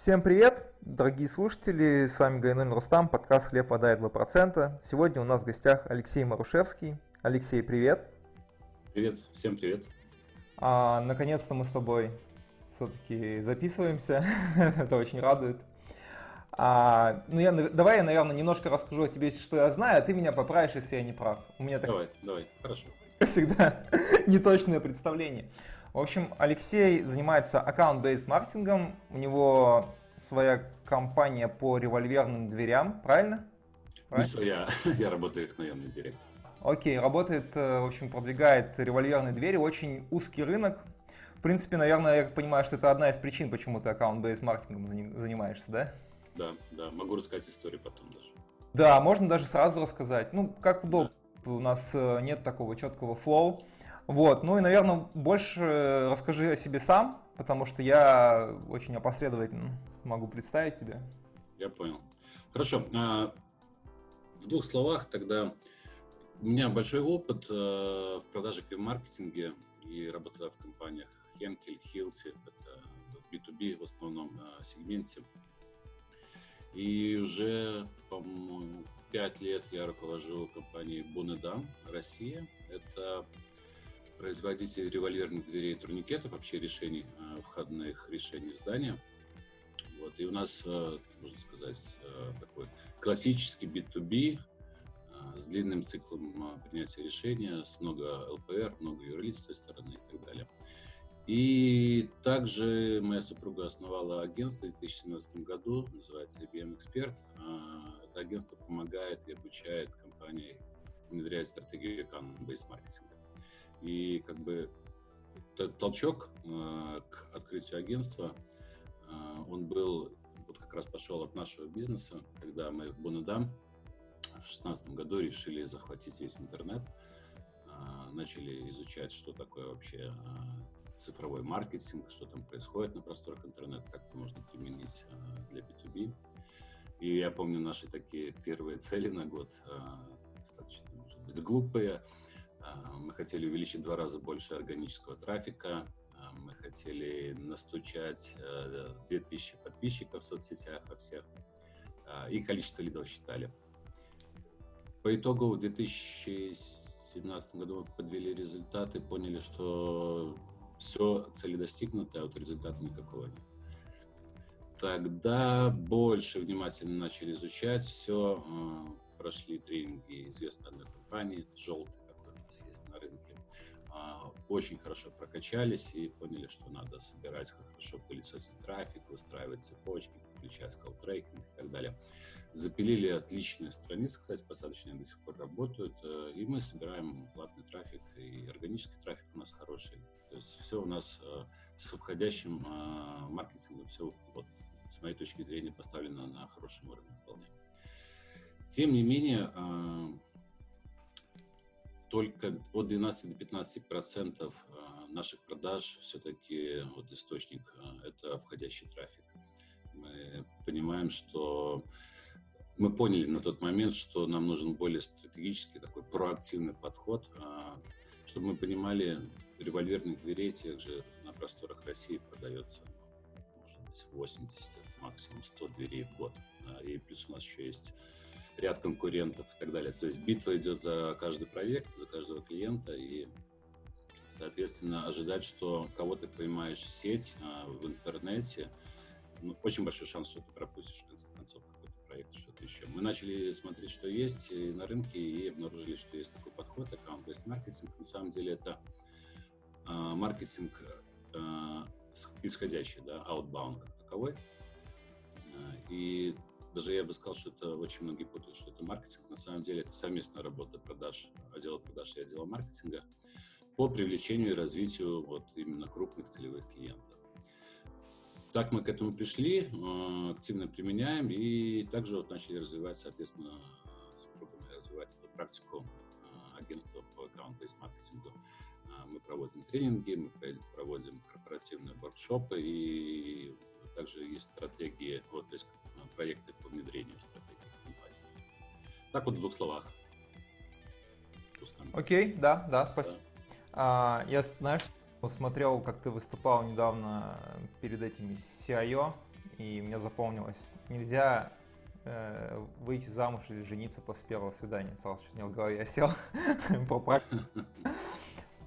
Всем привет, дорогие слушатели, с вами Гайнуль Рустам, подкаст «Хлеб, вода и 2%». Сегодня у нас в гостях Алексей Марушевский. Алексей, привет. Привет, всем привет. А, наконец-то мы с тобой все-таки записываемся, это очень радует. А, ну я, давай я, наверное, немножко расскажу о тебе, что я знаю, а ты меня поправишь, если я не прав. У меня так... Давай, давай, хорошо. Всегда неточное представление. В общем, Алексей занимается аккаунт-бейс маркетингом. У него своя компания по револьверным дверям, правильно? правильно? Не своя, я работаю как наемный директор. Окей, работает, э, в общем, продвигает револьверные двери, очень узкий рынок. В принципе, наверное, я понимаю, что это одна из причин, почему ты аккаунт-бейс маркетингом занимаешься, да? Да, да, могу рассказать историю потом даже. Да, можно даже сразу рассказать. Ну, как удобно. Да. У нас э, нет такого четкого флоу. Вот, ну и, наверное, больше расскажи о себе сам, потому что я очень опосредованно могу представить тебя. Я понял. Хорошо. А, в двух словах тогда. У меня большой опыт э, в продаже и маркетинге и работала в компаниях Henkel, Hilti, это в B2B в основном э, сегменте. И уже, по-моему, пять лет я руковожу компанией Бонедам Россия. Это производитель револьверных дверей и турникетов, вообще решений, э, входных решений в здание. Вот, и у нас, э, можно сказать, э, такой классический B2B с длинным циклом принятия решения, с много ЛПР, много юрлиц с той стороны и так далее. И также моя супруга основала агентство в 2017 году, называется IBM Expert. Это агентство помогает и обучает компании внедрять стратегию account-based маркетинга. И как бы толчок э, к открытию агентства, э, он был, вот как раз пошел от нашего бизнеса, когда мы в Бонедам в 2016 году решили захватить весь интернет, э, начали изучать, что такое вообще цифровой маркетинг, что там происходит на просторах интернета, как это можно применить для B2B. И я помню наши такие первые цели на год, достаточно, может быть, глупые, мы хотели увеличить в два раза больше органического трафика. А, мы хотели настучать 2000 э, подписчиков в соцсетях во всех. А, и количество лидов считали. По итогу в 2017 году мы подвели результаты, поняли, что все, цели достигнуты, а вот результата никакого нет. Тогда больше внимательно начали изучать все, прошли тренинги известной одной компании, желтый нас есть на рынке, а, очень хорошо прокачались и поняли, что надо собирать хорошо пылесосить трафик, выстраивать цепочки, подключать колл-трекинг и так далее. Запилили отличные страницы, кстати, посадочные до сих пор работают, э, и мы собираем платный трафик, и органический трафик у нас хороший. То есть все у нас э, с входящим э, маркетингом, все вот, с моей точки зрения поставлено на хорошем уровне вполне. Тем не менее, только от 12 до 15 процентов а, наших продаж все-таки вот источник а, это входящий трафик. Мы понимаем, что мы поняли на тот момент, что нам нужен более стратегический такой проактивный подход, а, чтобы мы понимали, револьверных дверей тех же на просторах России продается может быть 80, максимум 100 дверей в год. И плюс у нас еще есть ряд конкурентов и так далее. То есть битва идет за каждый проект, за каждого клиента, и, соответственно, ожидать, что кого ты поймаешь в сеть, а, в интернете, ну, очень большой шанс, что ты пропустишь, в конце концов, какой-то проект, что-то еще. Мы начали смотреть, что есть на рынке, и обнаружили, что есть такой подход, аккаунт-based маркетинг. На самом деле это а, маркетинг а, исходящий, да, outbound как таковой. И даже я бы сказал, что это очень многие путают, что это маркетинг. На самом деле это совместная работа продаж, отдела продаж и отдела маркетинга по привлечению и развитию вот именно крупных целевых клиентов. Так мы к этому пришли, э, активно применяем и также вот начали развивать, соответственно, супругами развивать эту практику э, агентства по аккаунт-бейс маркетингу. Э, мы проводим тренинги, мы проводим корпоративные воркшопы и также есть стратегии, вот, то есть проекты по внедрению стратегии компании. Так вот в двух словах. Окей, okay, да, да, спасибо. Да. А, я, знаешь, смотрел, как ты выступал недавно перед этими CIO, и мне запомнилось. Нельзя э, выйти замуж или жениться после первого свидания. Сразу чуть не в голове сел. Про практику.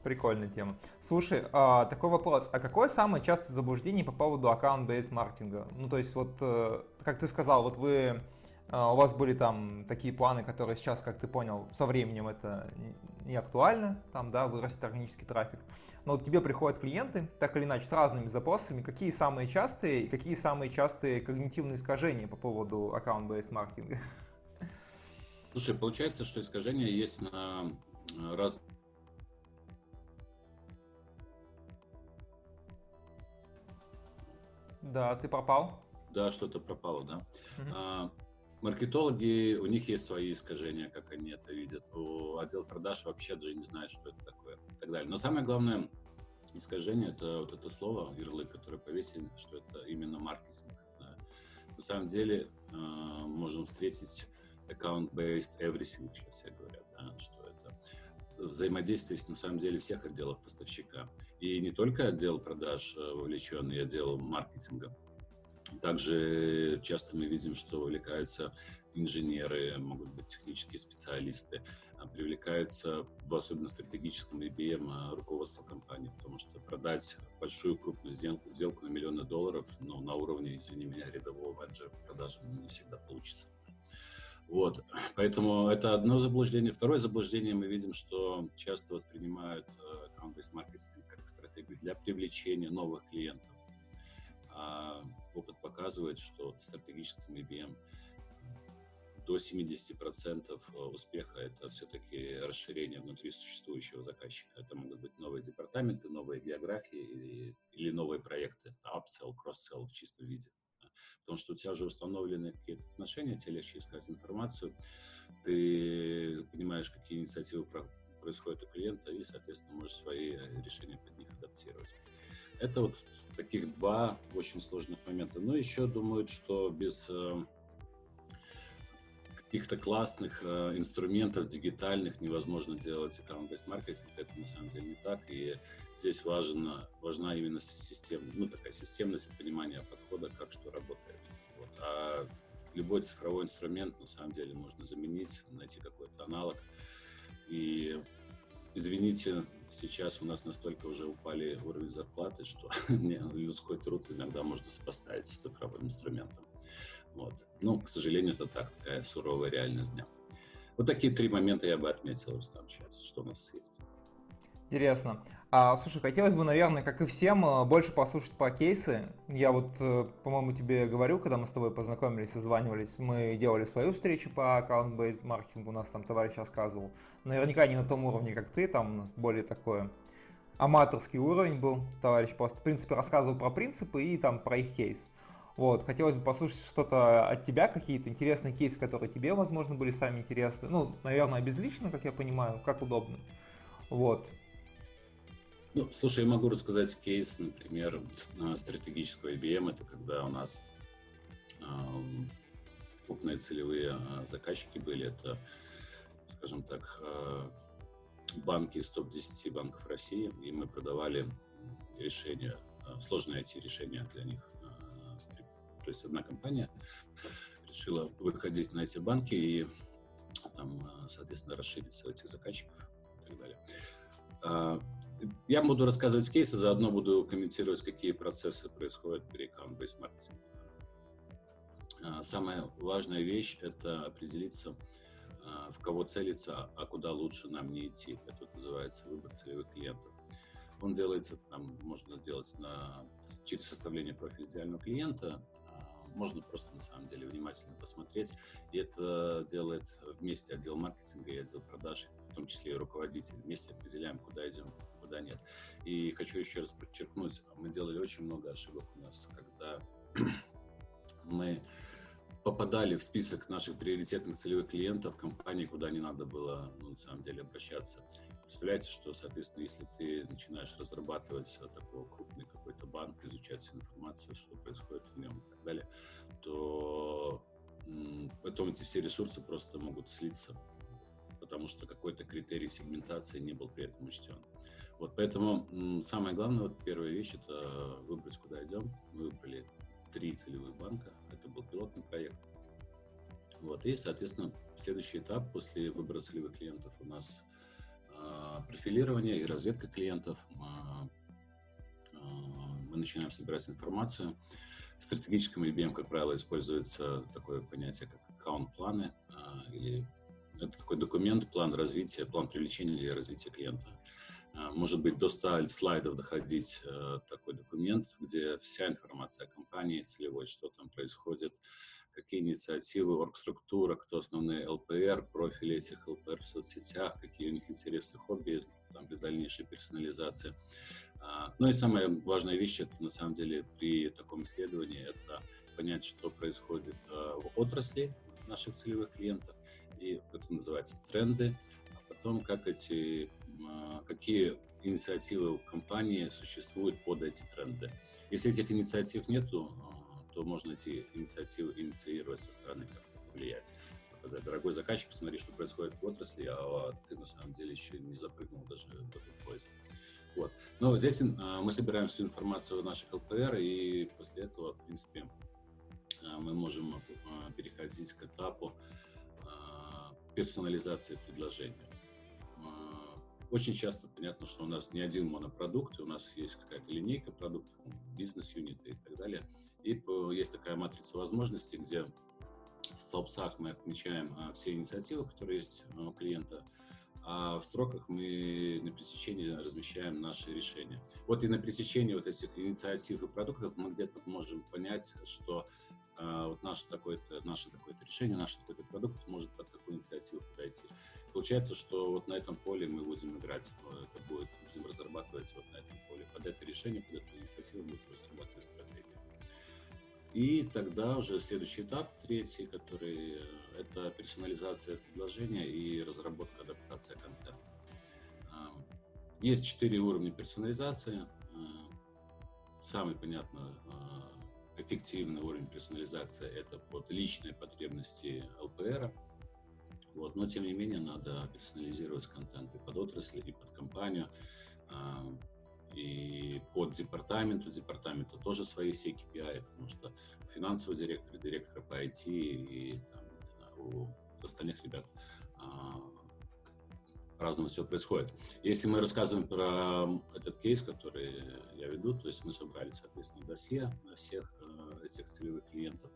Прикольная тема. Слушай, а, такой вопрос. А какое самое частое заблуждение по поводу аккаунт-бейс маркетинга? Ну, то есть, вот, э, как ты сказал, вот вы, а, у вас были там такие планы, которые сейчас, как ты понял, со временем это не актуально, там, да, вырастет органический трафик. Но вот тебе приходят клиенты, так или иначе, с разными запросами. Какие самые частые и какие самые частые когнитивные искажения по поводу аккаунт-бейс маркетинга? Слушай, получается, что искажения есть на раз Да, ты пропал. Да, что-то пропало, да. А, маркетологи, у них есть свои искажения, как они это видят. У отдел продаж вообще даже не знает, что это такое и так далее. Но самое главное искажение это вот это слово, ярлык, которое повесили, что это именно маркетинг. Да. На самом деле э, можем встретить account-based everything, сейчас все говорят, да, что взаимодействие на самом деле всех отделов поставщика. И не только отдел продаж э, вовлечен, и отдел маркетинга. Также часто мы видим, что вовлекаются инженеры, могут быть технические специалисты, а привлекается в особенно стратегическом IBM а, руководство компании, потому что продать большую крупную сделку, сделку на миллионы долларов ну, на уровне, извини меня, рядового менеджера продажи не всегда получится. Вот. Поэтому это одно заблуждение. Второе заблуждение мы видим, что часто воспринимают account-based э, маркетинг как стратегию для привлечения новых клиентов. А опыт показывает, что в стратегическом IBM до 70% э, успеха это все-таки расширение внутри существующего заказчика. Это могут быть новые департаменты, новые географии или, или новые проекты, upsell, cross-sell в чистом виде. Потому что у тебя уже установлены какие-то отношения, тебе легче искать информацию, ты понимаешь, какие инициативы происходят у клиента, и, соответственно, можешь свои э, решения под них адаптировать. Это вот таких два очень сложных момента. Но еще думают, что без э, каких-то классных э, инструментов дигитальных невозможно делать аккаунт-based маркетинг. Это на самом деле не так. И здесь важна, важна именно система, ну, такая системность понимания подхода, как что работает. Вот. А любой цифровой инструмент на самом деле можно заменить, найти какой-то аналог. И извините, сейчас у нас настолько уже упали уровень зарплаты, что людской труд иногда можно сопоставить с цифровым инструментом. Вот. Ну, к сожалению, это так, такая суровая реальность дня. Вот такие три момента я бы отметил, Рустам, сейчас, что у нас есть. Интересно. А, слушай, хотелось бы, наверное, как и всем, э, больше послушать по кейсы. Я вот, э, по-моему, тебе говорю, когда мы с тобой познакомились, созванивались, мы делали свою встречу по аккаунт-бейс маркетингу, у нас там товарищ рассказывал. Наверняка не на том уровне, как ты, там более такое аматорский уровень был, товарищ просто, в принципе, рассказывал про принципы и там про их кейс. Вот, хотелось бы послушать что-то от тебя, какие-то интересные кейсы, которые тебе, возможно, были сами интересны. Ну, наверное, безлично, как я понимаю, как удобно. Вот. Ну, слушай, я могу рассказать кейс, например, стратегического IBM. Это когда у нас крупные целевые э, заказчики были. Это, скажем так, э, банки из топ-10 банков России. И мы продавали решения, э, сложные IT-решения для них то есть одна компания решила выходить на эти банки и там, соответственно, расшириться этих заказчиков и так далее. А, я буду рассказывать кейсы, заодно буду комментировать, какие процессы происходят при account-based. А, самая важная вещь – это определиться, а, в кого целиться, а куда лучше нам не идти. Это называется выбор целевых клиентов. Он делается, там, можно делать на, через составление профиля идеального клиента, можно просто на самом деле внимательно посмотреть. И это делает вместе отдел маркетинга и отдел продаж, в том числе и руководитель. Вместе определяем, куда идем, куда нет. И хочу еще раз подчеркнуть, мы делали очень много ошибок у нас, когда мы попадали в список наших приоритетных целевых клиентов компании, куда не надо было ну, на самом деле обращаться. Представляете, что, соответственно, если ты начинаешь разрабатывать такой крупный какой-то банк, изучать информацию, что происходит в нем и так далее, то потом эти все ресурсы просто могут слиться, потому что какой-то критерий сегментации не был при этом учтен. Вот поэтому самое главное, вот первая вещь, это выбрать, куда идем. Мы выбрали три целевых банка. Это был пилотный проект. Вот. И, соответственно, следующий этап после выбора целевых клиентов у нас э, профилирование и разведка клиентов. Э, э, мы начинаем собирать информацию. В стратегическом IBM, как правило, используется такое понятие, как аккаунт-планы э, или это такой документ, план развития, план привлечения или развития клиента. А, может быть, до 100 слайдов доходить э, такой документ, где вся информация о компании целевой, что там происходит, какие инициативы, оргструктура, кто основные ЛПР, профили этих ЛПР в соцсетях, какие у них интересы, хобби там, для дальнейшей персонализации. А, ну и самая важная вещь, это на самом деле при таком исследовании, это понять, что происходит э, в отрасли наших целевых клиентов, и это называется тренды, а потом как эти, какие инициативы компании существуют под эти тренды. Если этих инициатив нету, а, то можно эти инициативы инициировать со стороны, как влиять. Показать, дорогой заказчик, посмотри, что происходит в отрасли, а ты на самом деле еще не запрыгнул даже в этот поезд. Вот. Но здесь мы собираем всю информацию наших ЛПР, и после этого, в принципе, мы можем переходить к этапу персонализация предложения. Очень часто понятно, что у нас не один монопродукт, у нас есть какая-то линейка продуктов, бизнес-юниты и так далее. И есть такая матрица возможностей, где в столбцах мы отмечаем а, все инициативы, которые есть у клиента, а в строках мы на пресечении размещаем наши решения. Вот и на пресечении вот этих инициатив и продуктов мы где-то можем понять, что вот наше такое-то, наше такое-то решение, наш такой-то продукт может под такую инициативу подойти. Получается, что вот на этом поле мы будем играть, э, это будет, будем разрабатывать вот на этом поле. Под это решение, под эту инициативу будем разрабатывать стратегию. И тогда уже следующий этап, третий, который э, это персонализация предложения и разработка, адаптация контента. А, есть четыре уровня персонализации. А, самый, понятно, эффективный уровень персонализации – это под личные потребности ЛПР. Вот. Но, тем не менее, надо персонализировать контент и под отрасли, и под компанию, а, и под департамент. У департамента тоже свои все KPI, потому что финансовый директор, директор по IT и там, у остальных ребят а, по-разному все происходит. Если мы рассказываем про этот кейс, который я веду, то есть мы собрали, соответственно, досье на всех этих целевых клиентов,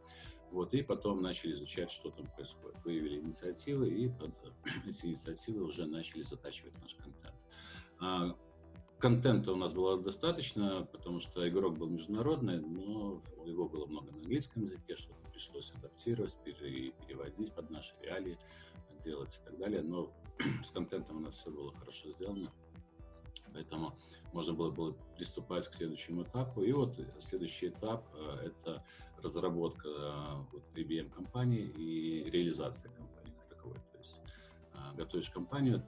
вот, и потом начали изучать, что там происходит. Выявили инициативы, и под эти инициативы уже начали затачивать наш контент. А, контента у нас было достаточно, потому что игрок был международный, но его было много на английском языке, что-то пришлось адаптировать, переводить под наши реалии делать и так далее. Но с контентом у нас все было хорошо сделано. Поэтому можно было, было приступать к следующему этапу. И вот следующий этап э, – это разработка э, вот, IBM компании и реализация компании как таковой. То есть э, готовишь компанию.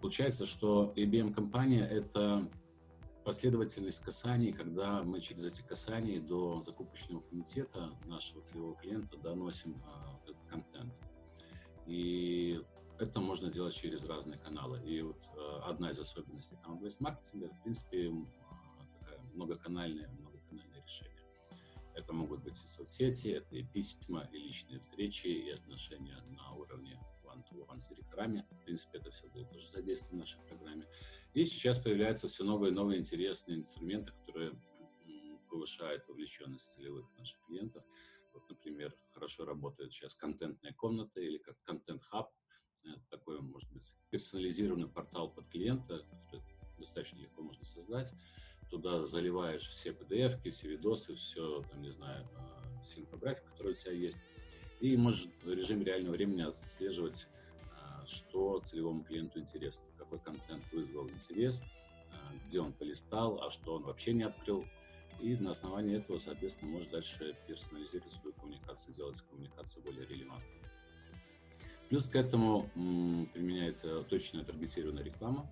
Получается, что IBM компания – это последовательность касаний, когда мы через эти касания до закупочного комитета нашего целевого клиента доносим этот контент. И это можно делать через разные каналы. И вот э, одна из особенностей account-based маркетинга, в принципе, такая многоканальное, многоканальное решение. Это могут быть и соцсети, это и письма, и личные встречи, и отношения на уровне one-to-one с директорами. В принципе, это все было тоже задействовано в нашей программе. И сейчас появляются все новые и новые интересные инструменты, которые повышают вовлеченность целевых наших клиентов. Вот, например, хорошо работает сейчас контентная комната или как контент-хаб, такой, может быть, персонализированный портал под клиента, достаточно легко можно создать. Туда заливаешь все PDF, все видосы, все, там, не знаю, а, все инфографики, которые у тебя есть. И можешь в режиме реального времени отслеживать, а, что целевому клиенту интересно, какой контент вызвал интерес, где он полистал, а что он вообще не открыл. И на основании этого, соответственно, можешь дальше персонализировать свою коммуникацию, делать коммуникацию более релевантной. Плюс к этому применяется точная таргетированная реклама.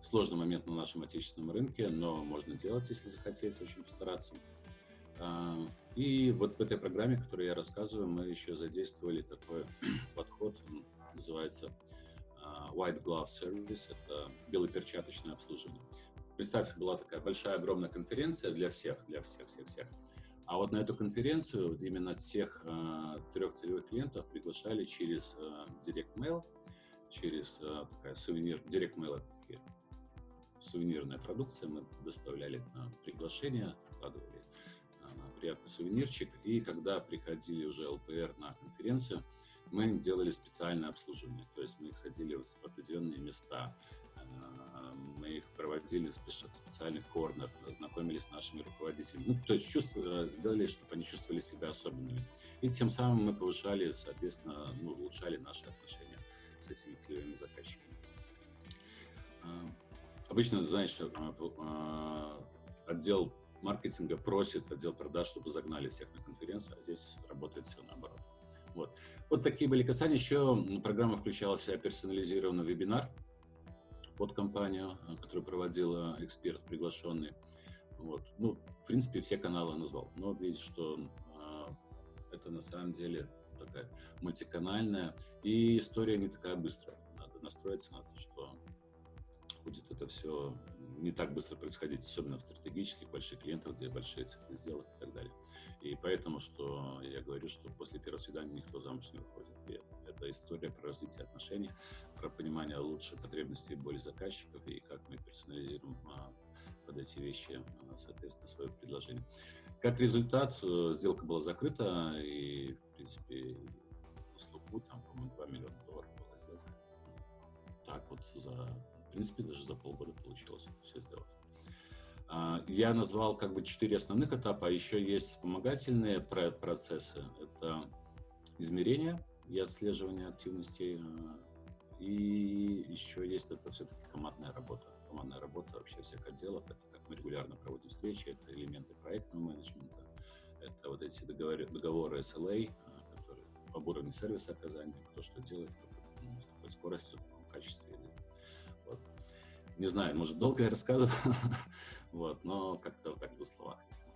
Сложный момент на нашем отечественном рынке, но можно делать, если захотеть, очень постараться. А, и вот в этой программе, которую я рассказываю, мы еще задействовали такой подход, называется а, White Glove Service, это белоперчаточное обслуживание. Представьте, была такая большая, огромная конференция для всех, для всех, всех, всех. А вот на эту конференцию именно всех э, трех целевых клиентов приглашали через э, Direct Mail, через э, такая сувенир, Direct Mail это сувенирная продукция, мы доставляли на приглашение, вкладывали э, приятный сувенирчик, и когда приходили уже ЛПР на конференцию, мы делали специальное обслуживание, то есть мы их садили в определенные места, мы их проводили в специальный корнер, знакомились с нашими руководителями. Ну, то есть чувство, делали, чтобы они чувствовали себя особенными. И тем самым мы повышали, соответственно, ну, улучшали наши отношения с этими целевыми заказчиками. А, обычно, знаешь, а, а, отдел маркетинга просит отдел продаж, чтобы загнали всех на конференцию, а здесь работает все наоборот. Вот. вот такие были касания. Еще программа включала в себя персонализированный вебинар, под компанию, э, которую проводила эксперт приглашенный. Вот. Ну, в принципе, все каналы назвал. Но видите, что а, это на самом деле такая мультиканальная, и история не такая быстрая. Надо настроиться на то, что будет это все не так быстро происходить, особенно в стратегических больших клиентах, где большие циклы сделок и так далее. И поэтому, что я говорю, что после первого свидания никто замуж не выходит. И это история про развитие отношений, про понимание лучше потребностей и боли заказчиков и как мы персонализируем а, под эти вещи, а, соответственно, свое предложение. Как результат, э, сделка была закрыта, и, в принципе, на слуху, там, по-моему, 2 миллиона долларов была сделка. Так вот за в принципе, даже за полгода получилось это все сделать. А, я назвал как бы четыре основных этапа, еще есть вспомогательные процессы. Это измерение и отслеживание активностей. А, и еще есть это все-таки командная работа. Командная работа вообще всех отделов. Это как мы регулярно проводим встречи, это элементы проектного менеджмента, это вот эти договоры, договоры SLA, а, которые об уровне сервиса оказания, кто что делает, ну, с какой скоростью, в каком качестве вот. Не знаю, может, долго я рассказывал, вот, но как-то так в двух словах, если.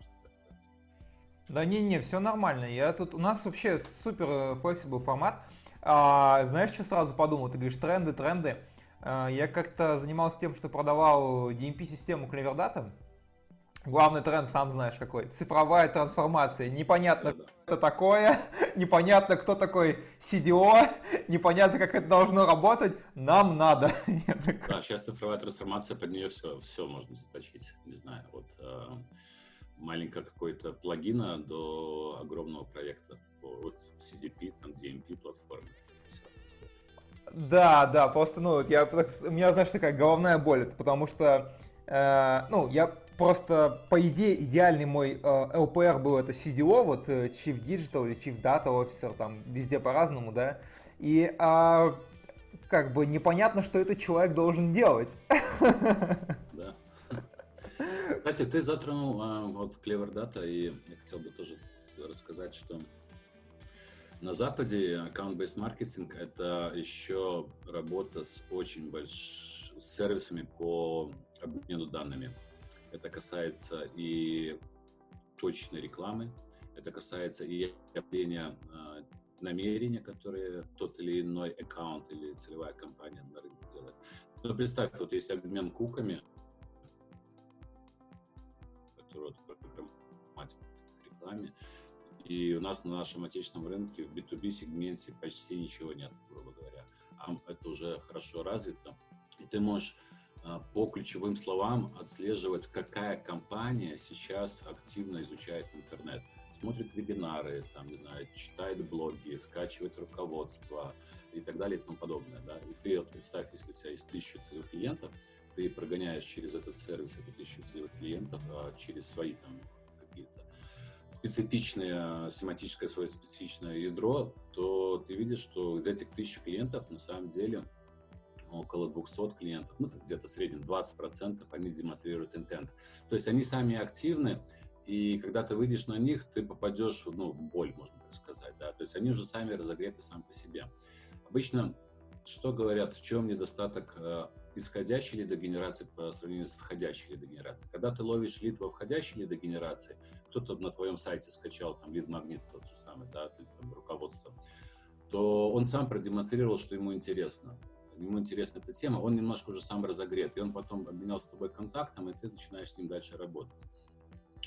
Да не-не, все нормально. Я тут, у нас вообще супер э, flexible формат. А, знаешь, что сразу подумал? Ты говоришь, тренды, тренды. А, я как-то занимался тем, что продавал DMP-систему Cleverdata. Главный тренд, сам знаешь какой. Цифровая трансформация. Непонятно, что это такое, непонятно, кто такой CDO, непонятно, как это должно работать. Нам надо. Да, сейчас цифровая трансформация, под нее все, все можно заточить. Не знаю, вот э, маленького какой-то плагина до огромного проекта по вот, CDP, там, DMP платформе. Да, да, просто, ну, я, у меня, знаешь, такая головная боль, это потому что, э, ну, я просто, по идее, идеальный мой э, LPR был это CDO, вот э, Chief Digital или Chief Data Officer, там везде по-разному, да. И э, как бы непонятно, что этот человек должен делать. Кстати, ты затронул а, вот Clever Data, и я хотел бы тоже рассказать, что на Западе аккаунт-based маркетинг это еще работа с очень большими сервисами по обмену данными. Это касается и точной рекламы, это касается и объявления э, намерения, которые тот или иной аккаунт или целевая компания на рынке делает. Но представь, вот есть обмен куками, рекламе, и у нас на нашем отечественном рынке в B2B сегменте почти ничего нет, грубо говоря. А это уже хорошо развито, и ты можешь а, по ключевым словам отслеживать, какая компания сейчас активно изучает интернет. Смотрит вебинары, там, не знаю, читает блоги, скачивает руководство и так далее и тому подобное. Да? И ты вот представь, если у тебя есть тысяча целевых клиентов, ты прогоняешь через этот сервис эту тысячу целевых клиентов, а через свои там специфичное, семантическое свое специфичное ядро, то ты видишь, что из этих тысяч клиентов на самом деле около 200 клиентов, ну, где-то в среднем 20%, они демонстрируют интент. То есть они сами активны, и когда ты выйдешь на них, ты попадешь ну, в боль, можно так сказать. Да? То есть они уже сами разогреты сам по себе. Обычно, что говорят, в чем недостаток э, исходящей лидогенерации по сравнению с входящей лидогенерацией? Когда ты ловишь лид во входящей лидогенерации, кто-то на твоем сайте скачал там лид-магнит тот же самый, да, там, руководство, то он сам продемонстрировал, что ему интересно ему интересна эта тема, он немножко уже сам разогрет, и он потом обменялся с тобой контактом, и ты начинаешь с ним дальше работать.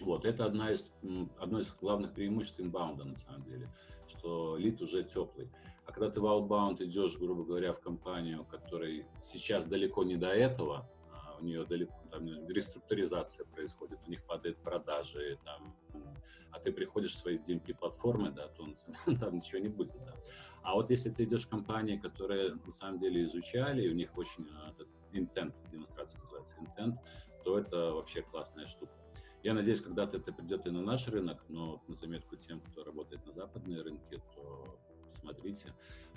Вот, это одна из, одно из главных преимуществ инбаунда, на самом деле, что лид уже теплый. А когда ты в outbound идешь, грубо говоря, в компанию, которой сейчас далеко не до этого, а у нее далеко, там реструктуризация происходит, у них падают продажи, там, а ты приходишь в свои DMP-платформы, да, то там ничего не будет, да. А вот если ты идешь в компании, которые на самом деле изучали, и у них очень а, intent, демонстрация называется intent, то это вообще классная штука. Я надеюсь, когда-то это придет и на наш рынок, но на заметку тем, кто работает на западные рынки, то смотрите.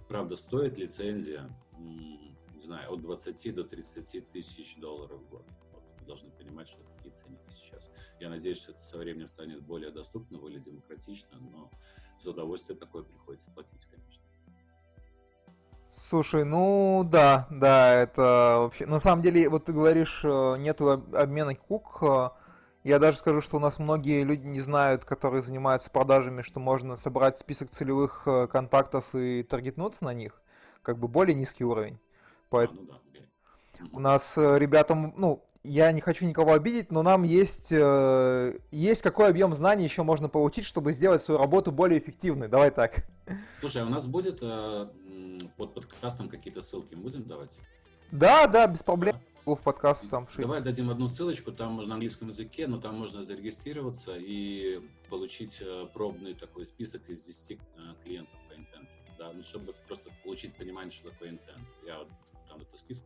Правда, стоит лицензия, не знаю, от 20 до 30 тысяч долларов в год. Вот, вы должны понимать, что такие ценники сейчас. Я надеюсь, что это со временем станет более доступно, более демократично, но за удовольствие такое приходится платить, конечно. Слушай, ну да, да, это вообще... На самом деле, вот ты говоришь, э, нету обмена кук, э, я даже скажу, что у нас многие люди не знают, которые занимаются продажами, что можно собрать список целевых э, контактов и таргетнуться на них. Как бы более низкий уровень. Поэтому ну, да. у нас э, ребятам, ну, я не хочу никого обидеть, но нам есть, э, есть какой объем знаний еще можно получить, чтобы сделать свою работу более эффективной. Давай так. Слушай, а у нас будет э, под подкастом какие-то ссылки будем давать? Да, да, без проблем. Да в подкаст сам вшить. Давай дадим одну ссылочку, там можно на английском языке, но там можно зарегистрироваться и получить э, пробный такой список из 10 э, клиентов по интенту. Да, ну, чтобы просто получить понимание, что такое интент. Я вот там список,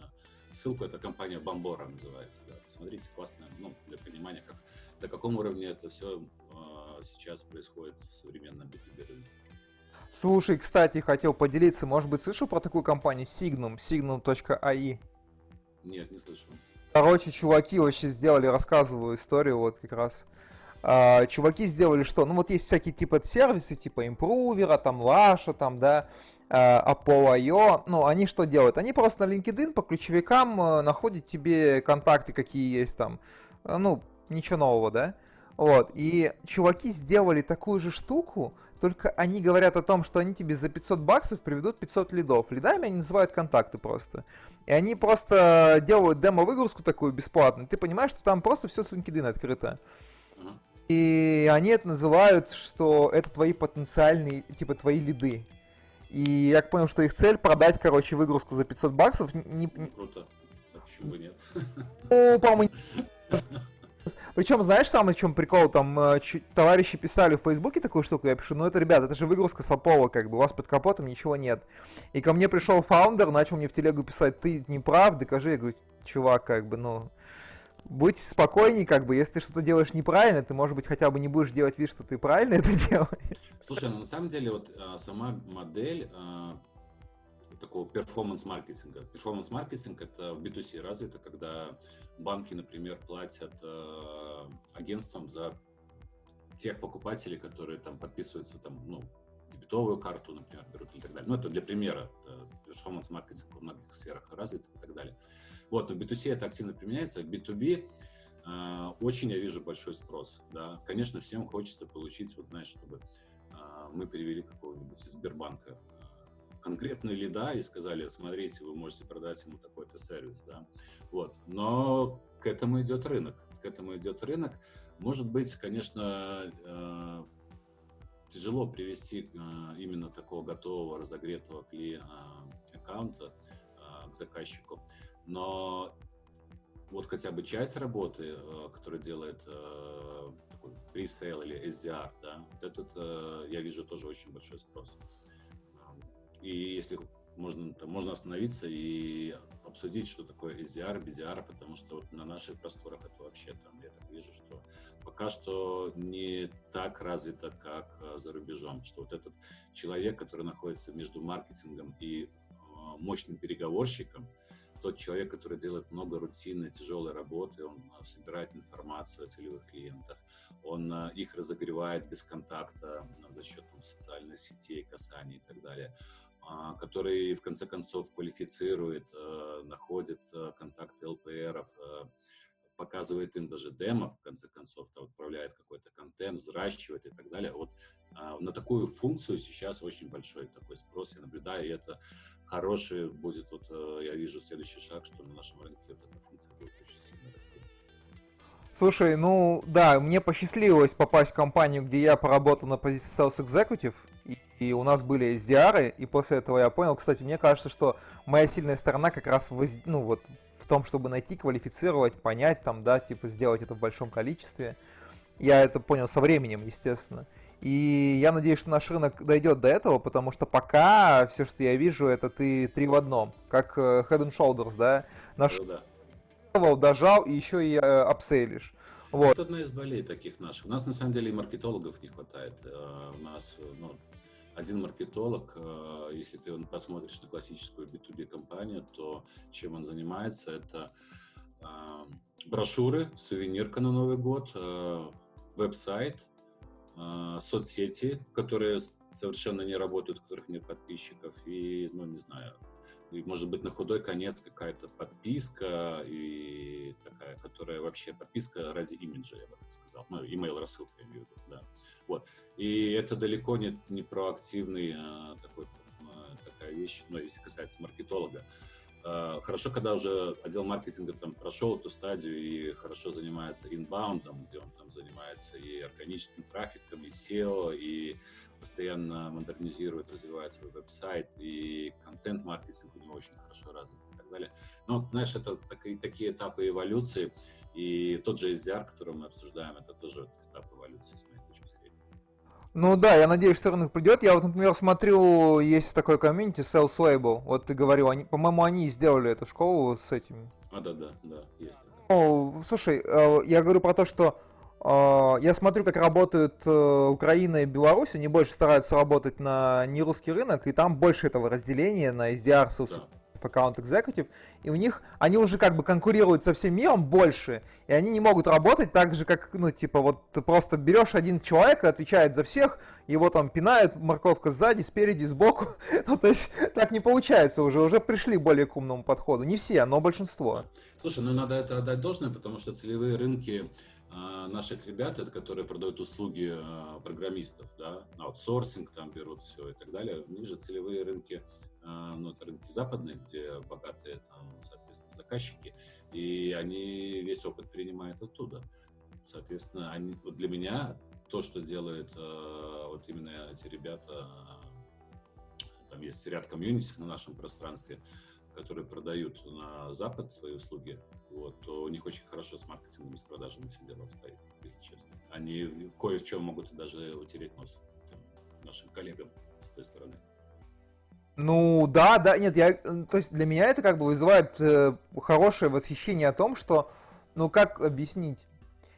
э, ссылку, это компания Бомбора называется. Да. Смотрите, классно, ну, для понимания, как, до каком уровне это все э, сейчас происходит в современном B2B рынке. Слушай, кстати, хотел поделиться, может быть, слышал про такую компанию Signum, signum.ai? Нет, не слышал. Короче, чуваки вообще сделали, рассказываю историю вот как раз. А, чуваки сделали что? Ну вот есть всякие типа сервисы, типа импрувера, там Лаша, там, да, а, Apollo.io. Ну, они что делают? Они просто на LinkedIn по ключевикам а, находят тебе контакты, какие есть там. А, ну, ничего нового, да? Вот. И чуваки сделали такую же штуку, только они говорят о том, что они тебе за 500 баксов приведут 500 лидов. Лидами они называют контакты просто. И они просто делают демо-выгрузку такую бесплатную. Ты понимаешь, что там просто все с LinkedIn открыто. И они это называют, что это твои потенциальные, типа, твои лиды. И я понял, что их цель продать, короче, выгрузку за 500 баксов. Не... Круто. А почему бы нет? Ну, по-моему, причем, знаешь, самый чем прикол, там э, товарищи писали в Фейсбуке такую штуку, я пишу, ну это, ребят, это же выгрузка Сапова, как бы, у вас под капотом ничего нет. И ко мне пришел фаундер, начал мне в телегу писать, ты не прав, докажи, я говорю, чувак, как бы, ну, будь спокойней, как бы, если ты что-то делаешь неправильно, ты, может быть, хотя бы не будешь делать вид, что ты правильно это делаешь. Слушай, ну на самом деле вот а, сама модель а, такого перформанс-маркетинга. Перформанс-маркетинг это в B2C развито, когда банки, например, платят э, агентствам за тех покупателей, которые там подписываются там, ну, дебетовую карту, например, берут и так далее. Ну, это для примера. Перформанс-маркетинг во многих сферах развит и так далее. Вот, в B2C это активно применяется, в B2B э, очень я вижу большой спрос. Да. Конечно, всем хочется получить, вот знаешь, чтобы э, мы перевели какого-нибудь из Сбербанка конкретные лида и сказали, смотрите, вы можете продать ему такой-то сервис, да, вот. Но к этому идет рынок, к этому идет рынок. Может быть, конечно, э, тяжело привести э, именно такого готового, разогретого аккаунта э, к заказчику, но вот хотя бы часть работы, которую делает пресейл или SDR, да, вот этот я вижу тоже очень большой спрос. И если можно, там, можно остановиться и обсудить, что такое SDR, BDR, потому что вот на наших просторах это вообще там, я так вижу, что пока что не так развито, как э, за рубежом, что вот этот человек, который находится между маркетингом и э, мощным переговорщиком, тот человек, который делает много рутинной, тяжелой работы, он э, собирает информацию о целевых клиентах, он их разогревает без контакта за счет там, социальных сетей, касаний и так далее. А, который в конце концов квалифицирует, э, находит э, контакты ЛПРов, э, показывает им даже демо, в конце концов, там, отправляет какой-то контент, взращивает и так далее. Вот а, на такую функцию сейчас очень большой такой спрос, я наблюдаю, и это хороший будет, вот я вижу следующий шаг, что на нашем рынке вот эта функция будет очень сильно расти. Слушай, ну да, мне посчастливилось попасть в компанию, где я поработал на позиции Sales Executive, и, и у нас были SDR, и после этого я понял, кстати, мне кажется, что моя сильная сторона как раз в, ну, вот, в том, чтобы найти, квалифицировать, понять, там, да, типа сделать это в большом количестве. Я это понял со временем, естественно. И я надеюсь, что наш рынок дойдет до этого, потому что пока все, что я вижу, это ты три в одном, как э, Head and Shoulders, да? Наш ну, да дожал и еще и э, апсейлишь. Вот. Это одна из болей таких наших. У нас на самом деле и маркетологов не хватает. Э, у нас ну, один маркетолог, э, если ты посмотришь на классическую B2B компанию, то чем он занимается, это э, брошюры, сувенирка на Новый год, веб-сайт, соцсети, которые совершенно не работают, у которых нет подписчиков, и, ну, не знаю, и, может быть, на худой конец какая-то подписка, и такая, которая вообще подписка ради имиджа, я бы так сказал. Ну, email рассылка, я имею в виду, да. Вот. И это далеко не, не проактивный а, такой, а, такая вещь, но ну, если касается маркетолога. А, хорошо, когда уже отдел маркетинга там прошел эту стадию и хорошо занимается инбаундом, где он там занимается и органическим трафиком, и SEO, и постоянно модернизирует, развивает свой веб-сайт, и контент-маркетинг у него очень хорошо развит и так далее. Но, знаешь, это такие, такие этапы эволюции, и тот же SDR, который мы обсуждаем, это тоже этап эволюции, Ну да, я надеюсь, что рынок придет. Я вот, например, смотрю, есть такой комьюнити Sales Label. Вот ты говорил, они, по-моему, они сделали эту школу с этим. А, да, да, да, есть. Ну, слушай, э, я говорю про то, что а, я смотрю, как работают э, Украина и Беларусь, они больше стараются работать на нерусский рынок, и там больше этого разделения на SDR, да. Account Executive, и у них, они уже как бы конкурируют со всем миром больше, и они не могут работать так же, как, ну, типа, вот ты просто берешь один человек, отвечает за всех, его там пинает морковка сзади, спереди, сбоку, ну, то есть так не получается уже, уже пришли более к умному подходу, не все, но большинство. Слушай, ну надо это отдать должное, потому что целевые рынки а, наших ребят, это которые продают услуги а, программистов, да, аутсорсинг там берут все и так далее. У них же целевые рынки, это рынки западные, где богатые там, соответственно, заказчики, и они весь опыт принимают оттуда. Соответственно, они, вот для меня то, что делают вот именно эти ребята, там есть ряд комьюнити на нашем пространстве, которые продают на Запад свои услуги, вот, то у них очень хорошо с маркетингом и с продажами все дело обстоит, если честно. Они кое в чем могут даже утереть нос там, нашим коллегам с той стороны. Ну да, да, нет, я, то есть для меня это как бы вызывает э, хорошее восхищение о том, что, ну как объяснить?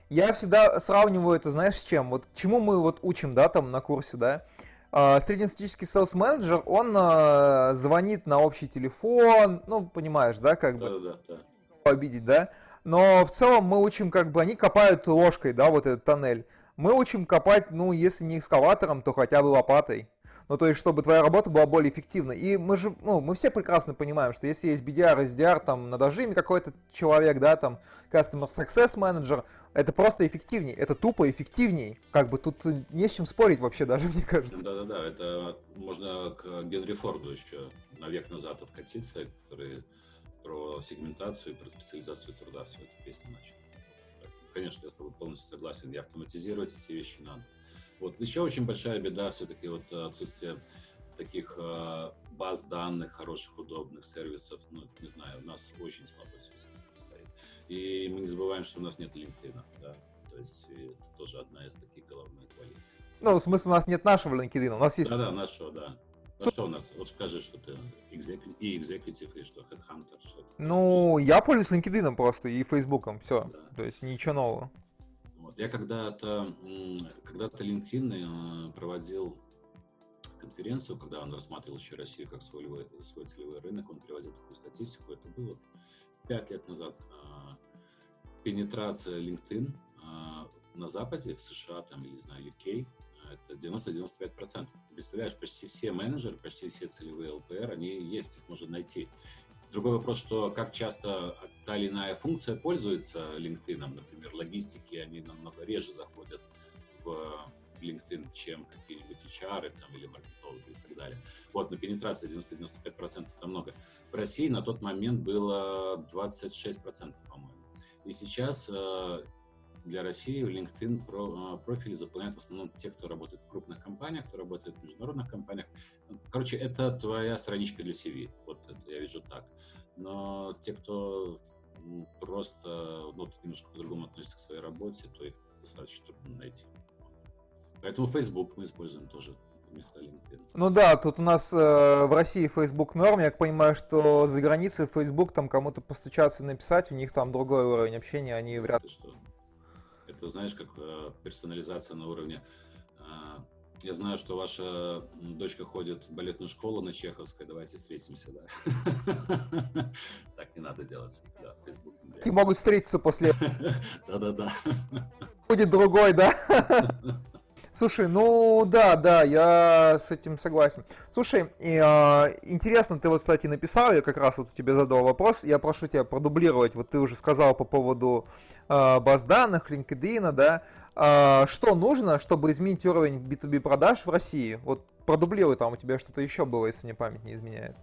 Я всегда сравниваю это, знаешь, с чем? Вот чему мы вот учим, да, там на курсе, да? Э, среднестатистический sales менеджер, он э, звонит на общий телефон, ну понимаешь, да, как да, бы. Да, да, да обидеть, да? Но в целом мы учим, как бы, они копают ложкой, да, вот этот тоннель. Мы учим копать, ну, если не экскаватором, то хотя бы лопатой. Ну, то есть, чтобы твоя работа была более эффективной. И мы же, ну, мы все прекрасно понимаем, что если есть BDR, SDR, там, на дожиме какой-то человек, да, там, Customer Success Manager, это просто эффективнее, это тупо эффективней. Как бы тут не с чем спорить вообще даже, мне кажется. Да-да-да, это можно к Генри Форду еще на век назад откатиться, который про сегментацию, про специализацию труда, все это песня начала. Конечно, я с тобой полностью согласен, и автоматизировать эти вещи надо. Вот еще очень большая беда все-таки вот отсутствие таких э, баз данных, хороших, удобных сервисов. Ну, не знаю, у нас очень слабо все стоит. И мы не забываем, что у нас нет LinkedIn, да. То есть это тоже одна из таких головных болей. Ну, в смысле, у нас нет нашего LinkedIn, у нас есть... Да-да, нашего, да. Ну что у нас? Вот скажи, что ты и экзекутив, и что, headhunter, что Ну, я пользуюсь LinkedIn просто и Фейсбуком, все. Да. То есть ничего нового. Вот. Я когда-то, когда-то LinkedIn э, проводил конференцию, когда он рассматривал еще Россию как свой, свой целевой рынок, он приводил такую статистику, это было пять лет назад. А, пенетрация LinkedIn а, на Западе, в США там, или, знаю, UK, это 90-95%. Ты представляешь, почти все менеджеры, почти все целевые ЛПР, они есть, их можно найти. Другой вопрос, что как часто та или иная функция пользуется LinkedIn, например, логистики, они намного реже заходят в LinkedIn, чем какие-нибудь HR там, или маркетологи и так далее. Вот, но пенетрация 90-95% это много. В России на тот момент было 26%, по-моему. И сейчас э, для России в LinkedIn про, профили заполняют в основном те, кто работает в крупных компаниях, кто работает в международных компаниях. Короче, это твоя страничка для CV. Вот я вижу так. Но те, кто просто ну, немножко по-другому относятся к своей работе, то их достаточно трудно найти. Поэтому Facebook мы используем тоже вместо LinkedIn. Ну да, тут у нас э, в России Facebook норм. Я понимаю, что за границей Facebook там кому-то постучаться и написать, у них там другой уровень общения, они вряд ли. Что? Это знаешь, как э, персонализация на уровне. Э, я знаю, что ваша дочка ходит в балетную школу на Чеховской. Давайте встретимся, да. Так не надо делать. Да, Facebook. И могут встретиться после. Да-да-да. Будет другой, да? Слушай, ну да, да, я с этим согласен. Слушай, и, э, интересно, ты вот, кстати, написал, я как раз вот тебе задал вопрос, я прошу тебя продублировать, вот ты уже сказал по поводу баз данных, LinkedIn, да, э, что нужно, чтобы изменить уровень B2B продаж в России? Вот продублируй, там у тебя что-то еще было, если мне память не изменяет.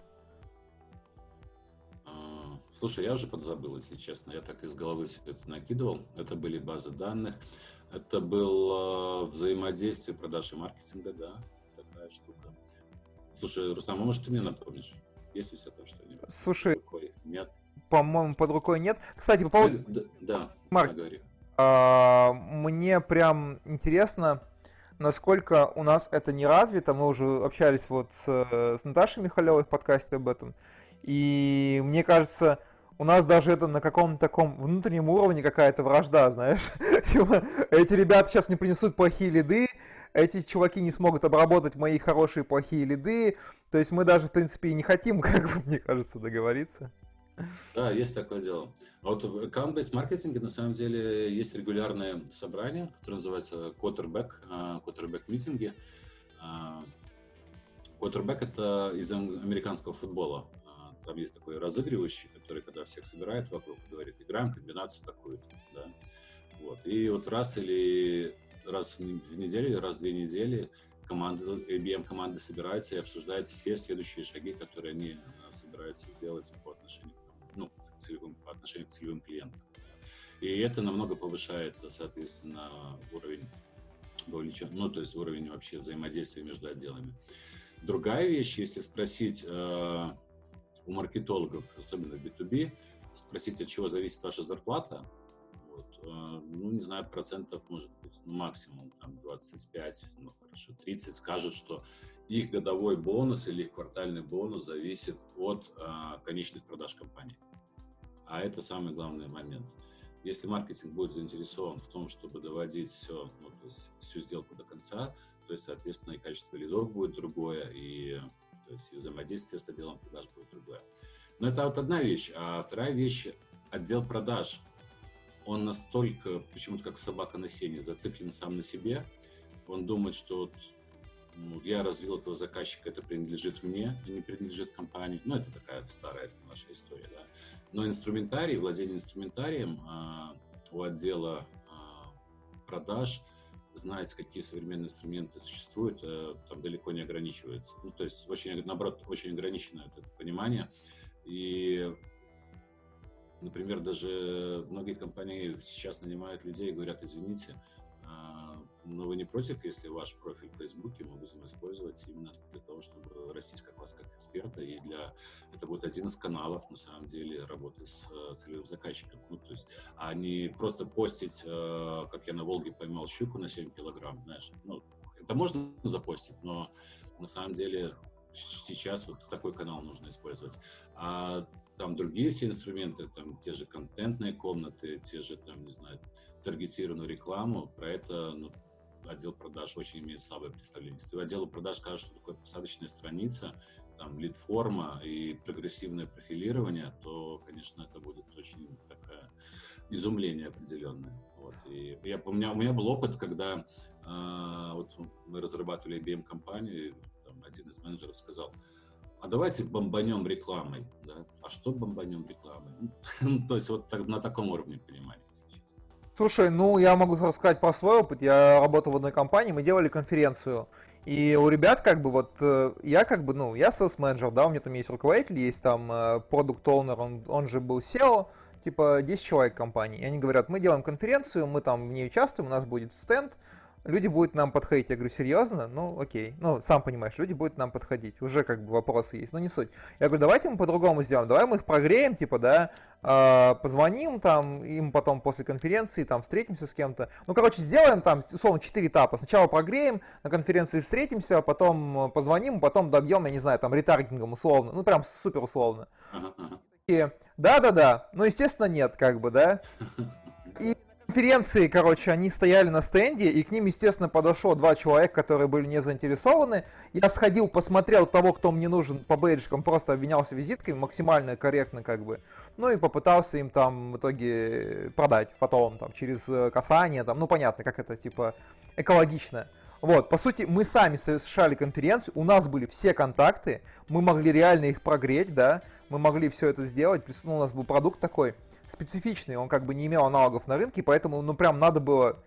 Слушай, я уже подзабыл, если честно. Я так из головы все это накидывал. Это были базы данных. Это было взаимодействие продаж и маркетинга, да, такая штука. Слушай, Рустам, а может ты мне напомнишь? Есть у тебя там что-нибудь? Слушай, рукой? нет? По-моему, под рукой нет. Кстати, по поводу... Да, да Марк, а, мне прям интересно, насколько у нас это не развито. Мы уже общались вот с, с Наташей Михалевой в подкасте об этом. И мне кажется, у нас даже это на каком-то таком внутреннем уровне какая-то вражда, знаешь. Типа, эти ребята сейчас не принесут плохие лиды, эти чуваки не смогут обработать мои хорошие плохие лиды. То есть мы даже, в принципе, и не хотим, как бы, мне кажется, договориться. Да, есть такое дело. А вот в аккаунт-бейс маркетинге на самом деле есть регулярные собрания, которые называются quarterback, quarterback митинги. Quarterback это из американского футбола там есть такой разыгрывающий, который, когда всех собирает вокруг, говорит, играем комбинацию такую-то, да. Вот. И вот раз или раз в неделю, раз в две недели команды, IBM команды собираются и обсуждают все следующие шаги, которые они собираются сделать по ну, целевым, по отношению к целевым клиентам. И это намного повышает, соответственно, уровень вовлечен, ну, то есть уровень вообще взаимодействия между отделами. Другая вещь, если спросить, э, у маркетологов, особенно в B2B, спросить, от чего зависит ваша зарплата, ну, не знаю, процентов, может быть, ну, максимум там 25, ну, хорошо, 30 скажут, что их годовой бонус или их квартальный бонус зависит от а, конечных продаж компании. А это самый главный момент. Если маркетинг будет заинтересован в том, чтобы доводить все, ну, то есть всю сделку до конца, то есть, соответственно, и качество лидов будет другое, и то есть взаимодействие с отделом продаж будет другое. Но это вот одна вещь. А вторая вещь, отдел продаж, он настолько, почему-то как собака на сене, зациклен сам на себе. Он думает, что вот, ну, я развил этого заказчика, это принадлежит мне, а не принадлежит компании. Ну, это такая старая это наша история, да. Но инструментарий, владение инструментарием а, у отдела а, продаж – знать, какие современные инструменты существуют, э, там далеко не ограничивается. Ну, то есть, очень, наоборот, очень ограничено это понимание. И, например, даже многие компании сейчас нанимают людей и говорят, извините, но вы не против, если ваш профиль в Фейсбуке мы будем использовать именно для того, чтобы растить как вас как эксперта, и для это будет один из каналов, на самом деле, работы с э, целевым заказчиком. Ну, то есть, а не просто постить, э, как я на Волге поймал щуку на 7 килограмм, знаешь, ну, это можно запостить, но на самом деле сейчас вот такой канал нужно использовать. А там другие все инструменты, там те же контентные комнаты, те же, там, не знаю, таргетированную рекламу, про это ну, отдел продаж очень имеет слабое представление. Если отделу продаж скажешь, что такое посадочная страница, там, лид-форма и прогрессивное профилирование, то, конечно, это будет очень такое изумление определенное. Вот. И я, у, меня, у меня был опыт, когда э, вот мы разрабатывали IBM-компанию, там, один из менеджеров сказал, а давайте бомбанем рекламой. Да? А что бомбанем рекламой? Ну, то есть вот на таком уровне понимания. Слушай, ну я могу рассказать про свой опыт. Я работал в одной компании, мы делали конференцию. И у ребят как бы вот, э, я как бы, ну, я sales менеджер, да, у меня там есть руководитель, есть там продукт э, owner, он, он же был SEO, типа 10 человек компании, и они говорят, мы делаем конференцию, мы там в ней участвуем, у нас будет стенд, люди будут нам подходить. Я говорю, серьезно? Ну, окей. Ну, сам понимаешь, люди будут нам подходить. Уже как бы вопросы есть, но не суть. Я говорю, давайте мы по-другому сделаем. Давай мы их прогреем, типа, да, э, позвоним там, им потом после конференции, там, встретимся с кем-то. Ну, короче, сделаем там, условно, 4 этапа. Сначала прогреем, на конференции встретимся, потом позвоним, потом добьем, я не знаю, там, ретаргетингом условно. Ну, прям супер условно. Да-да-да. Ну, естественно, нет, как бы, да. И конференции, короче, они стояли на стенде, и к ним, естественно, подошло два человека, которые были не заинтересованы. Я сходил, посмотрел того, кто мне нужен по бейджикам, просто обменялся визитками, максимально корректно, как бы. Ну и попытался им там в итоге продать потом, там, через э, касание, там, ну понятно, как это, типа, экологично. Вот, по сути, мы сами совершали конференцию, у нас были все контакты, мы могли реально их прогреть, да, мы могли все это сделать, плюс ну, у нас был продукт такой, специфичный, он как бы не имел аналогов на рынке, поэтому, ну, прям надо было,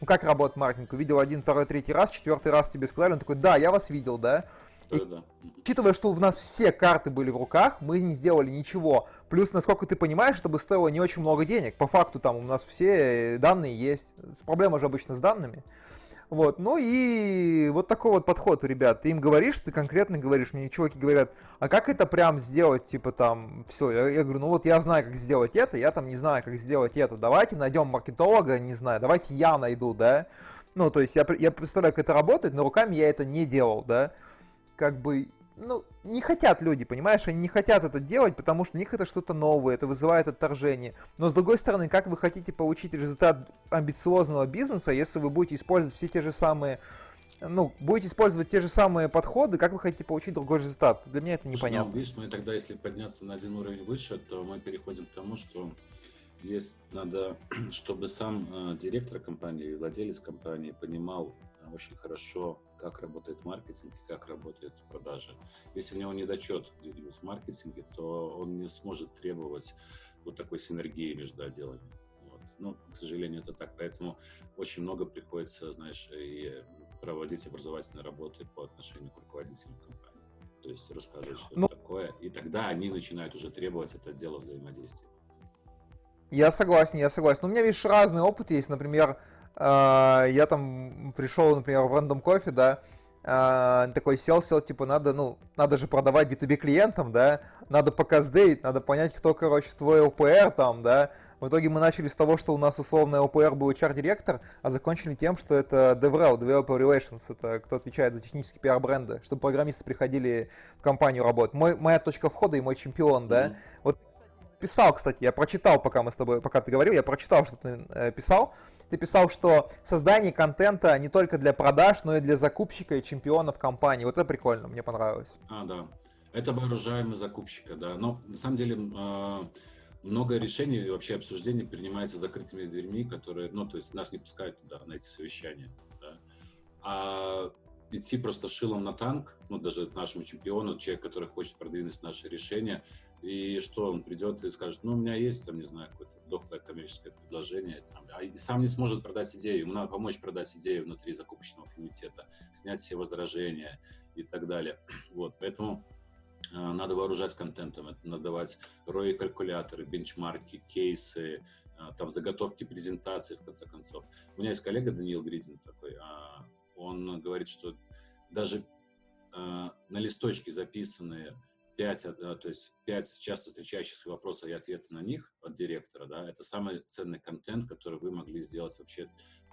ну, как работает маркетинг, увидел один, второй, третий раз, четвертый раз тебе сказали, он такой, да, я вас видел, да, и, да. Учитывая, что у нас все карты были в руках, мы не сделали ничего. Плюс, насколько ты понимаешь, это бы стоило не очень много денег. По факту там у нас все данные есть. Проблема же обычно с данными. Вот, ну и вот такой вот подход у ребят. Ты им говоришь, ты конкретно говоришь, мне чуваки говорят, а как это прям сделать, типа там, все, я, я говорю, ну вот я знаю, как сделать это, я там не знаю, как сделать это, давайте найдем маркетолога, не знаю, давайте я найду, да. Ну, то есть я, я представляю, как это работает, но руками я это не делал, да. Как бы ну, не хотят люди, понимаешь, они не хотят это делать, потому что у них это что-то новое, это вызывает отторжение. Но с другой стороны, как вы хотите получить результат амбициозного бизнеса, если вы будете использовать все те же самые, ну, будете использовать те же самые подходы, как вы хотите получить другой результат? Для меня это непонятно. Ну, видишь, мы тогда, если подняться на один уровень выше, то мы переходим к тому, что есть надо, чтобы сам э, директор компании, владелец компании понимал очень хорошо как работает маркетинг, как работает продажа. Если у него недочет где-нибудь в маркетинге, то он не сможет требовать вот такой синергии между отделами. Вот. Ну, к сожалению, это так. Поэтому очень много приходится, знаешь, и проводить образовательные работы по отношению к руководителям компании. То есть рассказывать, что ну, это такое. И тогда они начинают уже требовать от отдела взаимодействия. Я согласен, я согласен. Но у меня, видишь, разный опыт есть. Например, я там пришел, например, в Random Coffee, да, а, такой сел, сел, типа, надо, ну, надо же продавать B2B клиентам, да, надо показдейт, надо понять, кто, короче, твой ЛПР там, да. В итоге мы начали с того, что у нас условно ЛПР был HR-директор, а закончили тем, что это DevRel, Developer Relations, это кто отвечает за технический пиар бренда, чтобы программисты приходили в компанию работать. Мой, моя точка входа и мой чемпион, да. Mm-hmm. Вот писал, кстати, я прочитал, пока мы с тобой, пока ты говорил, я прочитал, что ты э, писал, ты писал, что создание контента не только для продаж, но и для закупщика и чемпионов компании. Вот это прикольно, мне понравилось. А, да. Это вооружаемый закупщика, да. Но на самом деле а, много решений и вообще обсуждений принимается закрытыми дверьми, которые, ну, то есть нас не пускают туда, на эти совещания. Да. А идти просто шилом на танк, ну, даже нашему чемпиону, человек, который хочет продвинуть наше решение, и что он придет и скажет, ну, у меня есть, там, не знаю, какое-то дохлое коммерческое предложение, там, а сам не сможет продать идею, ему надо помочь продать идею внутри закупочного комитета, снять все возражения и так далее. Вот, поэтому э, надо вооружать контентом, это надо давать рои калькуляторы, бенчмарки, кейсы, э, там заготовки презентации, в конце концов. У меня есть коллега Даниил Гридин такой, э, он говорит, что даже э, на листочке записанные пять, э, то есть пять часто встречающихся вопросов и ответы на них от директора, да, это самый ценный контент, который вы могли сделать вообще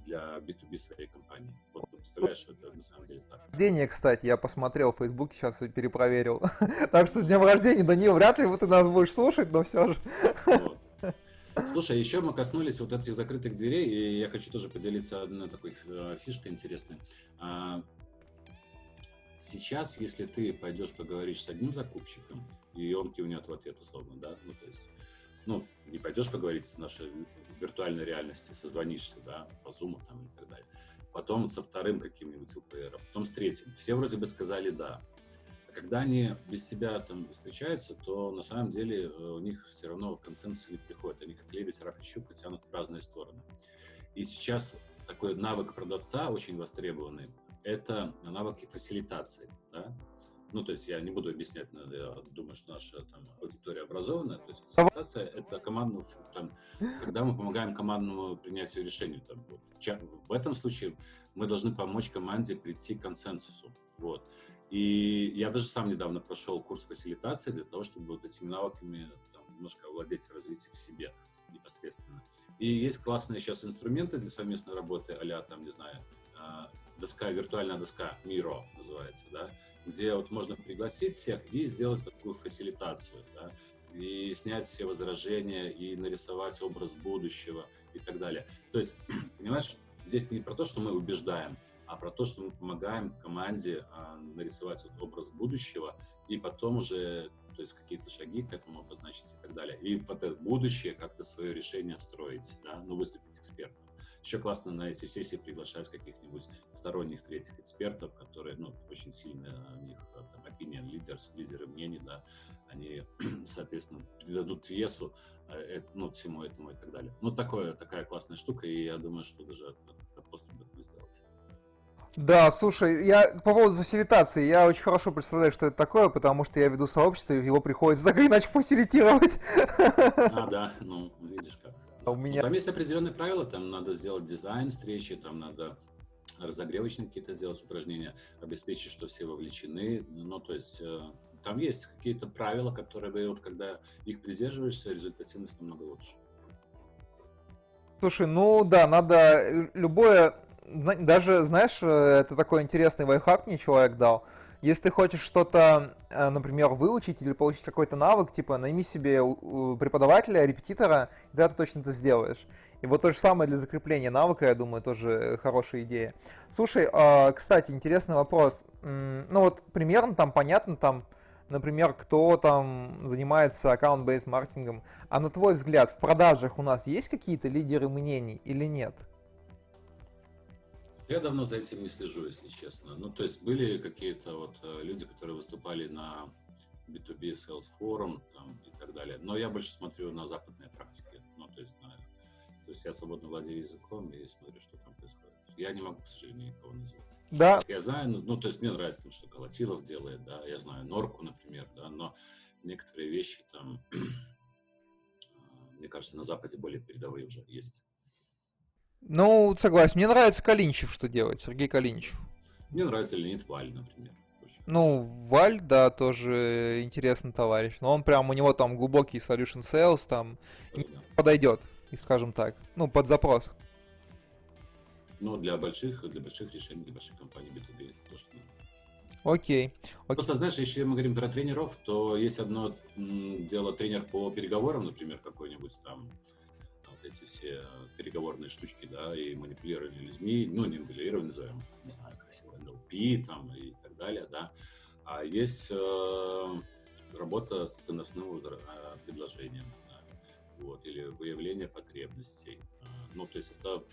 для B2B своей компании. Вот представляешь, это на самом деле так. Рождение, кстати, я посмотрел в Фейсбуке, сейчас перепроверил. так что с днем рождения, Данил, вряд ли ты нас будешь слушать, но все же. Вот. Слушай, еще мы коснулись вот этих закрытых дверей, и я хочу тоже поделиться одной такой э, фишкой интересной. А, сейчас, если ты пойдешь поговоришь с одним закупщиком, и он кивнет в ответ условно, да, ну, то есть, ну, не пойдешь поговорить с нашей виртуальной реальности, созвонишься, да, по Zoom там и так далее. Потом со вторым каким-нибудь ЛПР, потом с третьим. Все вроде бы сказали «да» когда они без себя там встречаются, то на самом деле э, у них все равно консенсус не приходит. Они как лебедь, рак и щука тянут в разные стороны. И сейчас такой навык продавца очень востребованный – это навыки фасилитации. Да? ну, то есть я не буду объяснять, я думаю, что наша там, аудитория образованная, то есть фасилитация — это командно, там, когда мы помогаем командному принятию решений. Там, вот. В этом случае мы должны помочь команде прийти к консенсусу. Вот. И я даже сам недавно прошел курс фасилитации для того, чтобы вот этими навыками там, немножко овладеть, развить их в себе непосредственно. И есть классные сейчас инструменты для совместной работы, а там, не знаю, а, доска, виртуальная доска, Miro называется, да, где вот можно пригласить всех и сделать такую фасилитацию, да, и снять все возражения, и нарисовать образ будущего и так далее. То есть, понимаешь, здесь не про то, что мы убеждаем, а про то, что мы помогаем команде а, нарисовать вот образ будущего, и потом уже то есть какие-то шаги к этому обозначить и так далее. И вот это будущее как-то свое решение встроить, да, ну, выступить экспертом. Еще классно на эти сессии приглашать каких-нибудь сторонних третьих экспертов, которые, ну, очень сильно у них э, там opinion leaders, лидеры мнений, да, они, соответственно, придадут весу, э, ну, всему этому и так далее. Ну, такое, такая классная штука, и я думаю, что даже Да, слушай, я по поводу фасилитации, я очень хорошо представляю, что это такое, потому что я веду сообщество, и его приходится так или иначе фасилитировать. А, да, ну, видишь как. А у меня... Ну, там есть определенные правила, там надо сделать дизайн встречи, там надо разогревочные какие-то сделать упражнения, обеспечить, что все вовлечены. Ну, то есть э, там есть какие-то правила, которые, вот, когда их придерживаешься, результативность намного лучше. Слушай, ну да, надо э, любое даже, знаешь, э, это такой интересный лайфхак мне человек дал. Если ты хочешь что-то, э, например, выучить или получить какой-то навык, типа, найми себе преподавателя, репетитора, и тогда ты точно это сделаешь. И вот то же самое для закрепления навыка, я думаю, тоже хорошая идея. Слушай, а, кстати, интересный вопрос. Ну вот примерно там понятно, там, например, кто там занимается аккаунт-бейс маркетингом. А на твой взгляд, в продажах у нас есть какие-то лидеры мнений или нет? Я давно за этим не слежу, если честно. Ну, то есть были какие-то вот э, люди, которые выступали на B2B Sales Forum там, и так далее. Но я больше смотрю на западные практики. Ну, то есть, на, то есть я свободно владею языком и смотрю, что там происходит. Я не могу, к сожалению, никого назвать. Да. Я знаю, ну, ну, то есть мне нравится, что Колотилов делает, да, я знаю Норку, например, да, но некоторые вещи там, мне кажется, на Западе более передовые уже есть. Ну, согласен. Мне нравится Калинчев, что делает, Сергей Калинчев. Мне нравится Леонид Валь, например. Ну, Валь, да, тоже интересный товарищ. Но он прям, у него там глубокий solution sales, там да, подойдет, скажем так. Ну, под запрос. Ну, для больших, для больших решений, для больших компаний B2B это то, что надо. Окей. Окей. Просто, знаешь, если мы говорим про тренеров, то есть одно дело тренер по переговорам, например, какой-нибудь там эти все переговорные штучки, да, и манипулирование людьми, ну, не манипулирование, назовем, не знаю, красиво, NLP там и так далее, да. А есть э, работа с ценностным э, предложением, да, вот, или выявление потребностей. Э, ну, то есть это,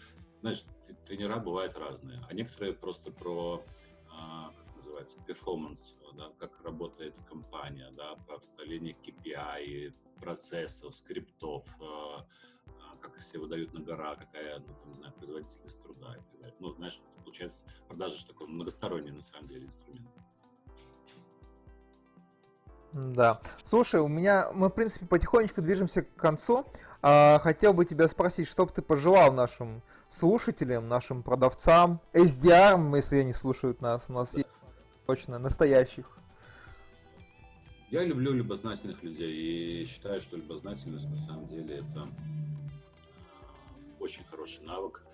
знаешь, тренера бывают разные, а некоторые просто про э, как называется, перформанс, да, как работает компания, да, про вставление KPI, процессов, скриптов, как все выдают на гора, какая, ну, там, не знаю, производительность труда и так далее. Ну, знаешь, получается, продажа же такой многосторонний, на самом деле, инструмент. Да. Слушай, у меня мы, в принципе, потихонечку движемся к концу. А, хотел бы тебя спросить, что бы ты пожелал нашим слушателям, нашим продавцам, SDR, если они слушают нас, у нас есть точно настоящих. Я люблю любознательных людей и считаю, что любознательность на самом деле это очень хороший навык.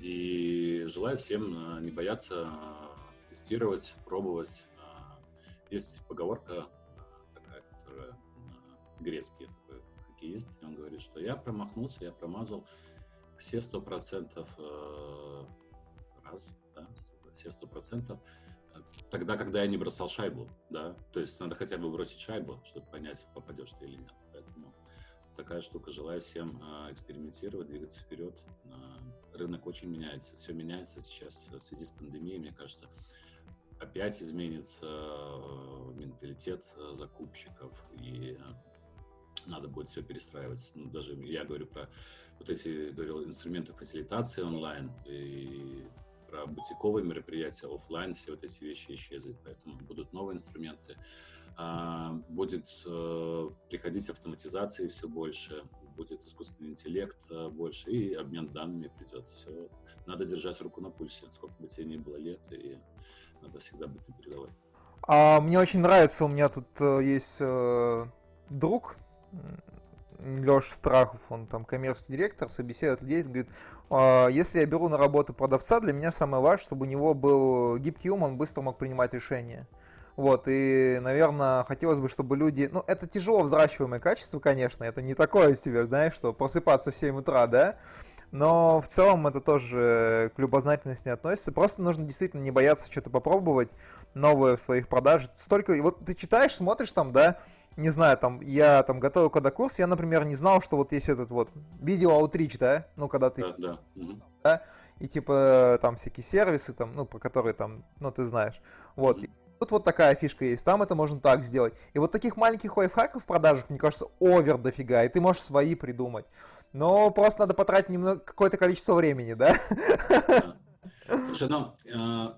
И желаю всем э, не бояться э, тестировать, пробовать. Э, есть поговорка такая, которая грецкий есть такой хоккеист, и он говорит, что я промахнулся, я промазал все сто процентов раз, да, все сто процентов тогда, когда я не бросал шайбу, да, то есть надо хотя бы бросить шайбу, чтобы понять, попадешь ты или нет такая штука. Желаю всем а, экспериментировать, двигаться вперед. А, рынок очень меняется, все меняется сейчас в связи с пандемией, мне кажется. Опять изменится а, менталитет закупщиков, и надо будет все перестраивать. Ну, даже я говорю про вот эти, говорил, инструменты фасилитации онлайн, и про бутиковые мероприятия, офлайн, все вот эти вещи исчезнут, поэтому будут новые инструменты, будет э, приходить автоматизации все больше, будет искусственный интеллект э, больше, и обмен данными придет. Все. Надо держать руку на пульсе, сколько бы тебе ни было лет, и надо всегда быть на передовой. А, мне очень нравится, у меня тут э, есть э, друг, Леша Страхов, он там коммерческий директор, собеседует людей, говорит, «А, если я беру на работу продавца, для меня самое важное, чтобы у него был гибкий ум, он быстро мог принимать решения. Вот, и, наверное, хотелось бы, чтобы люди... Ну, это тяжело взращиваемое качество, конечно, это не такое себе, знаешь, что просыпаться в 7 утра, да? Но в целом это тоже к любознательности не относится. Просто нужно действительно не бояться что-то попробовать новое в своих продажах. Столько... Вот ты читаешь, смотришь там, да, не знаю, там, я там готовил когда курс, я, например, не знал, что вот есть этот вот видео аутрич, да, ну, когда ты... Да, да. да и типа там всякие сервисы, там, ну, про которые там, ну, ты знаешь. Вот. Mm-hmm. Тут вот такая фишка есть, там это можно так сделать. И вот таких маленьких лайфхаков в продажах, мне кажется, овер дофига, и ты можешь свои придумать. Но просто надо потратить немного, какое-то количество времени, да? Слушай, ну, э,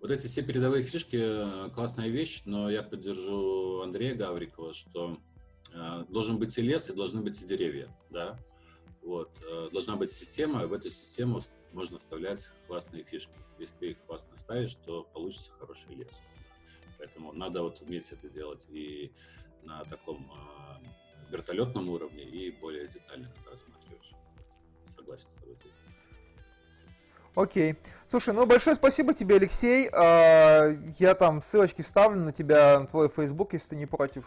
вот эти все передовые фишки э, классная вещь, но я поддержу Андрея Гаврикова, что э, должен быть и лес, и должны быть и деревья, да? Вот. Э, должна быть система, в эту систему можно вставлять классные фишки. Если ты их классно ставишь, то получится хороший лес. Поэтому надо вот уметь это делать и на таком э, вертолетном уровне, и более детально, как рассматриваешь. Согласен с тобой. Окей. Слушай, ну большое спасибо тебе, Алексей. А, я там ссылочки вставлю на тебя, на твой Facebook, если ты не против.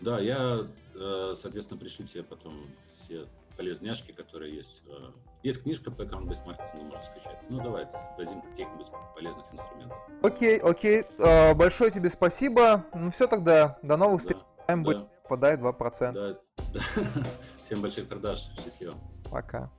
Да, я, э, соответственно, пришлю тебе потом все полезняшки, которые есть. Э, есть книжка по аккаунт-бейс маркетингу, можно скачать. Ну, давайте дадим каких-нибудь полезных инструментов. Окей, окей. А, большое тебе спасибо. Ну, все тогда. До новых встреч. Да, да. Подай 2%. Да, да. Всем больших продаж. Счастливо. Пока.